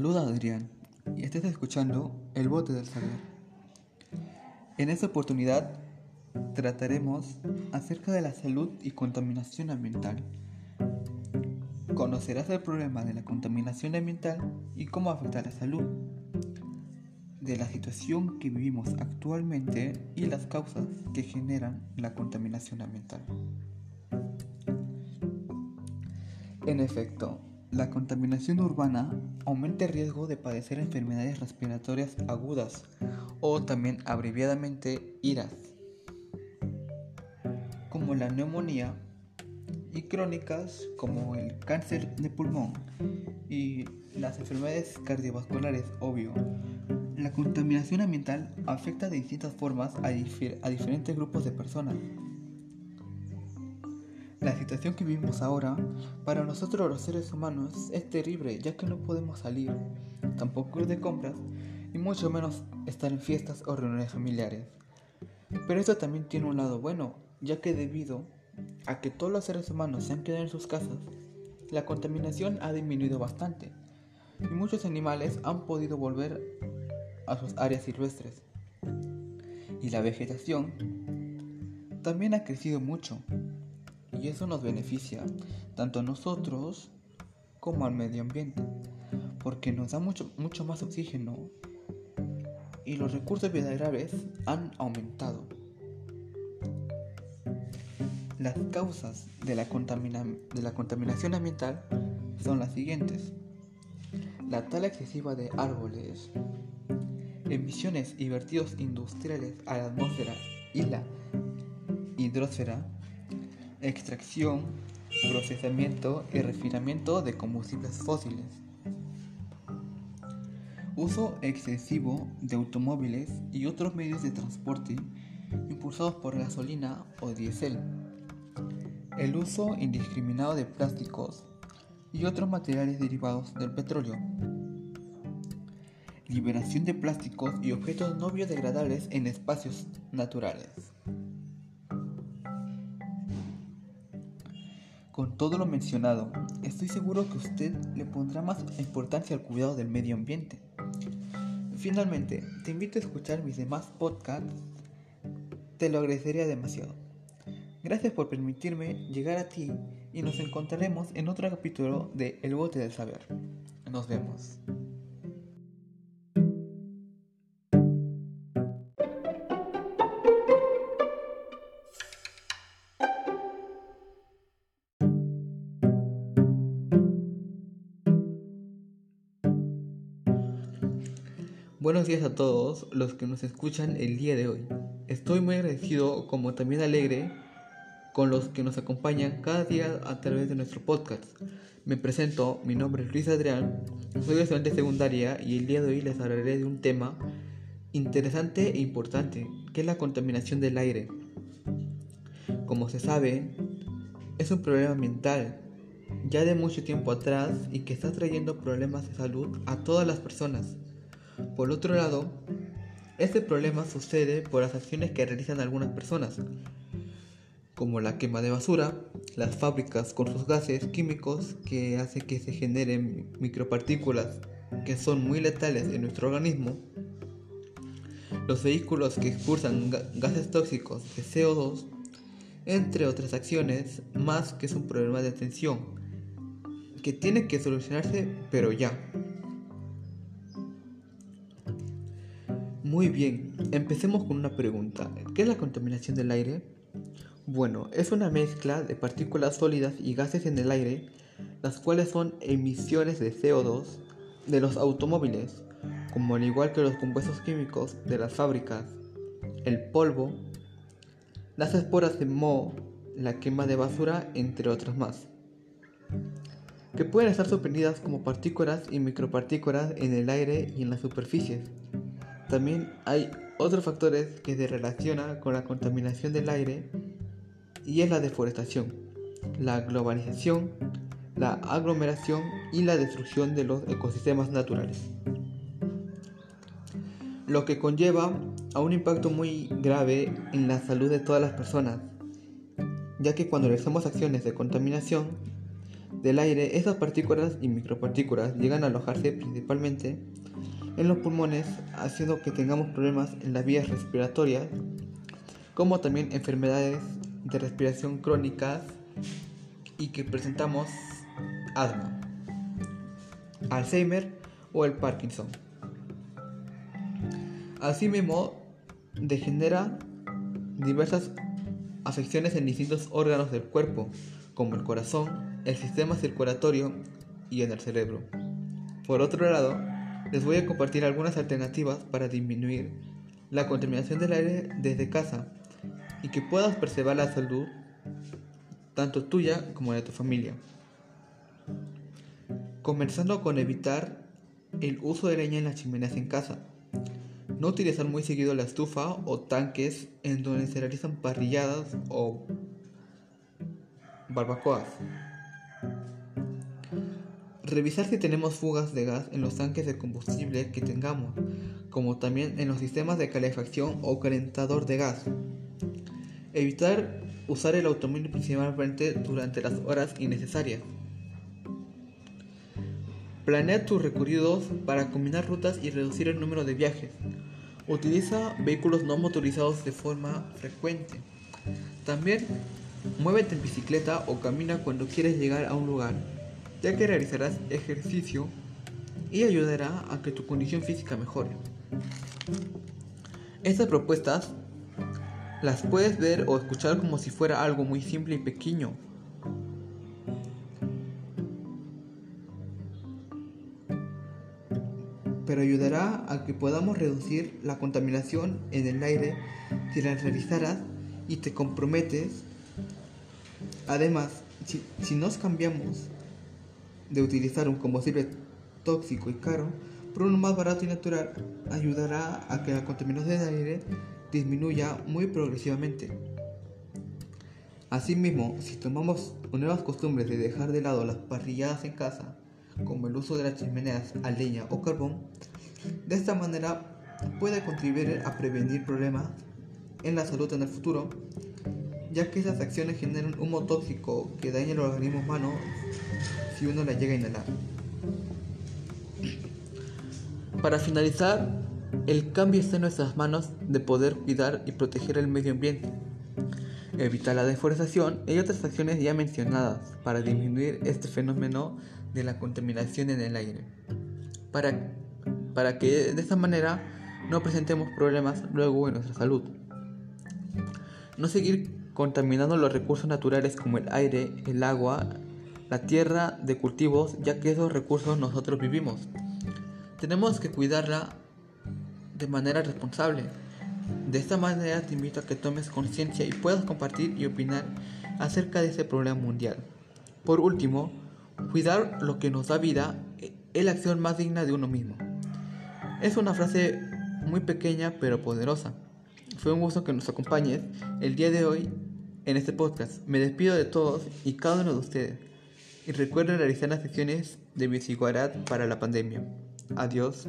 saluda Adrián y estás escuchando El Bote del Saber. En esta oportunidad trataremos acerca de la salud y contaminación ambiental. Conocerás el problema de la contaminación ambiental y cómo afecta a la salud, de la situación que vivimos actualmente y las causas que generan la contaminación ambiental. En efecto, la contaminación urbana aumenta el riesgo de padecer enfermedades respiratorias agudas o también abreviadamente IRAS, como la neumonía y crónicas como el cáncer de pulmón y las enfermedades cardiovasculares, obvio. La contaminación ambiental afecta de distintas formas a, diferentes grupos de personas. La situación que vivimos ahora, para nosotros los seres humanos, es terrible ya que no podemos salir, tampoco ir de compras y mucho menos estar en fiestas o reuniones familiares. Pero esto también tiene un lado bueno, ya que debido a que todos los seres humanos se han quedado en sus casas, la contaminación ha disminuido bastante y muchos animales han podido volver a sus áreas silvestres. Y la vegetación también ha crecido mucho, y eso nos beneficia tanto a nosotros como al medio ambiente, porque nos da mucho, mucho más oxígeno y los recursos biodegradables han aumentado. Las causas de la, de la contaminación ambiental son las siguientes. La tala excesiva de árboles, emisiones y vertidos industriales a la atmósfera y la hidrosfera, extracción, procesamiento y refinamiento de combustibles fósiles. Uso excesivo de automóviles y otros medios de transporte impulsados por gasolina o diésel. El uso indiscriminado de plásticos y otros materiales derivados del petróleo. Liberación de plásticos y objetos no biodegradables en espacios naturales. Con todo lo mencionado, estoy seguro que usted le pondrá más importancia al cuidado del medio ambiente. Finalmente, te invito a escuchar mis demás podcasts, te lo agradecería demasiado. Gracias por permitirme llegar a ti y nos encontraremos en otro capítulo de El Bote del Saber. Nos vemos. Buenos días a todos los que nos escuchan el día de hoy. Estoy muy agradecido como también alegre con los que nos acompañan cada día a través de nuestro podcast. Me presento, mi nombre es Luis Adrián, soy estudiante secundaria y el día de hoy les hablaré de un tema interesante e importante, que es la contaminación del aire. Como se sabe, es un problema ambiental ya de mucho tiempo atrás y que está trayendo problemas de salud a todas las personas. Por otro lado, este problema sucede por las acciones que realizan algunas personas, como la quema de basura, las fábricas con sus gases químicos que hacen que se generen micropartículas que son muy letales en nuestro organismo, los vehículos que expulsan gases tóxicos de CO2, entre otras acciones, más que es un problema de atención que tiene que solucionarse pero ya. Muy bien, empecemos con una pregunta. ¿Qué es la contaminación del aire? Bueno, es una mezcla de partículas sólidas y gases en el aire, las cuales son emisiones de CO2 de los automóviles, como al igual que los compuestos químicos de las fábricas, el polvo, las esporas de moho, la quema de basura, entre otras más, que pueden estar suspendidas como partículas y micropartículas en el aire y en las superficies también hay otros factores que se relacionan con la contaminación del aire y es la deforestación, la globalización, la aglomeración y la destrucción de los ecosistemas naturales. Lo que conlleva a un impacto muy grave en la salud de todas las personas, ya que cuando realizamos acciones de contaminación, del aire, esas partículas y micropartículas llegan a alojarse principalmente en los pulmones, haciendo que tengamos problemas en las vías respiratorias, como también enfermedades de respiración crónicas y que presentamos asma, Alzheimer o el Parkinson. Asimismo, degenera diversas afecciones en distintos órganos del cuerpo, como el corazón, el sistema circulatorio y en el cerebro. Por otro lado, les voy a compartir algunas alternativas para disminuir la contaminación del aire desde casa y que puedas preservar la salud tanto tuya como de tu familia. Comenzando con evitar el uso de leña en las chimeneas en casa. No utilizar muy seguido la estufa o tanques en donde se realizan parrilladas o barbacoas. Revisar si tenemos fugas de gas en los tanques de combustible que tengamos, como también en los sistemas de calefacción o calentador de gas. Evitar usar el automóvil principalmente durante las horas innecesarias. Planea tus recorridos para combinar rutas y reducir el número de viajes. Utiliza vehículos no motorizados de forma frecuente. También muévete en bicicleta o camina cuando quieres llegar a un lugar, ya que realizarás ejercicio y ayudará a que tu condición física mejore. Estas propuestas las puedes ver o escuchar como si fuera algo muy simple y pequeño. Pero ayudará a que podamos reducir la contaminación en el aire si las revisaras y te comprometes. Además, si, si nos cambiamos de utilizar un combustible tóxico y caro por uno más barato y natural, ayudará a que la contaminación del aire disminuya muy progresivamente. Asimismo, si tomamos nuevas costumbres de dejar de lado las parrilladas en casa, como el uso de las chimeneas a leña o carbón, de esta manera puede contribuir a prevenir problemas en la salud en el futuro, ya que esas acciones generan humo tóxico que daña el organismo humano si uno la llega a inhalar. Para finalizar, el cambio está en nuestras manos de poder cuidar y proteger el medio ambiente, evitar la deforestación y otras acciones ya mencionadas para disminuir este fenómeno de la contaminación en el aire, para, para que de esta manera no presentemos problemas luego en nuestra salud. No seguir contaminando los recursos naturales como el aire, el agua, la tierra de cultivos, ya que esos recursos nosotros vivimos. Tenemos que cuidarla de manera responsable. De esta manera te invito a que tomes conciencia y puedas compartir y opinar acerca de ese problema mundial. Por último, cuidar lo que nos da vida es la acción más digna de uno mismo. Es una frase muy pequeña pero poderosa. Fue un gusto que nos acompañes el día de hoy en este podcast. Me despido de todos y cada uno de ustedes. Y recuerden realizar las secciones de Biciguarat para la pandemia. Adiós.